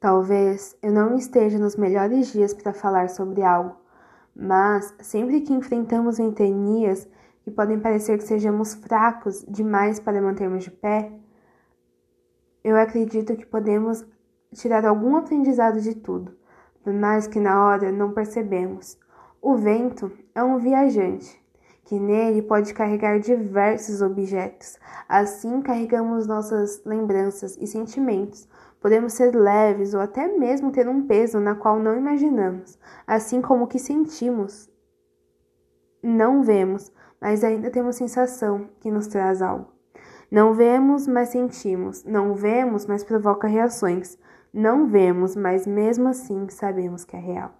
Talvez eu não esteja nos melhores dias para falar sobre algo, mas sempre que enfrentamos ventanias que podem parecer que sejamos fracos demais para mantermos de pé, eu acredito que podemos tirar algum aprendizado de tudo, por mais que na hora não percebemos. O vento é um viajante, que nele pode carregar diversos objetos. Assim carregamos nossas lembranças e sentimentos. Podemos ser leves ou até mesmo ter um peso na qual não imaginamos, assim como o que sentimos. Não vemos, mas ainda temos sensação que nos traz algo. Não vemos, mas sentimos. Não vemos, mas provoca reações. Não vemos, mas mesmo assim sabemos que é real.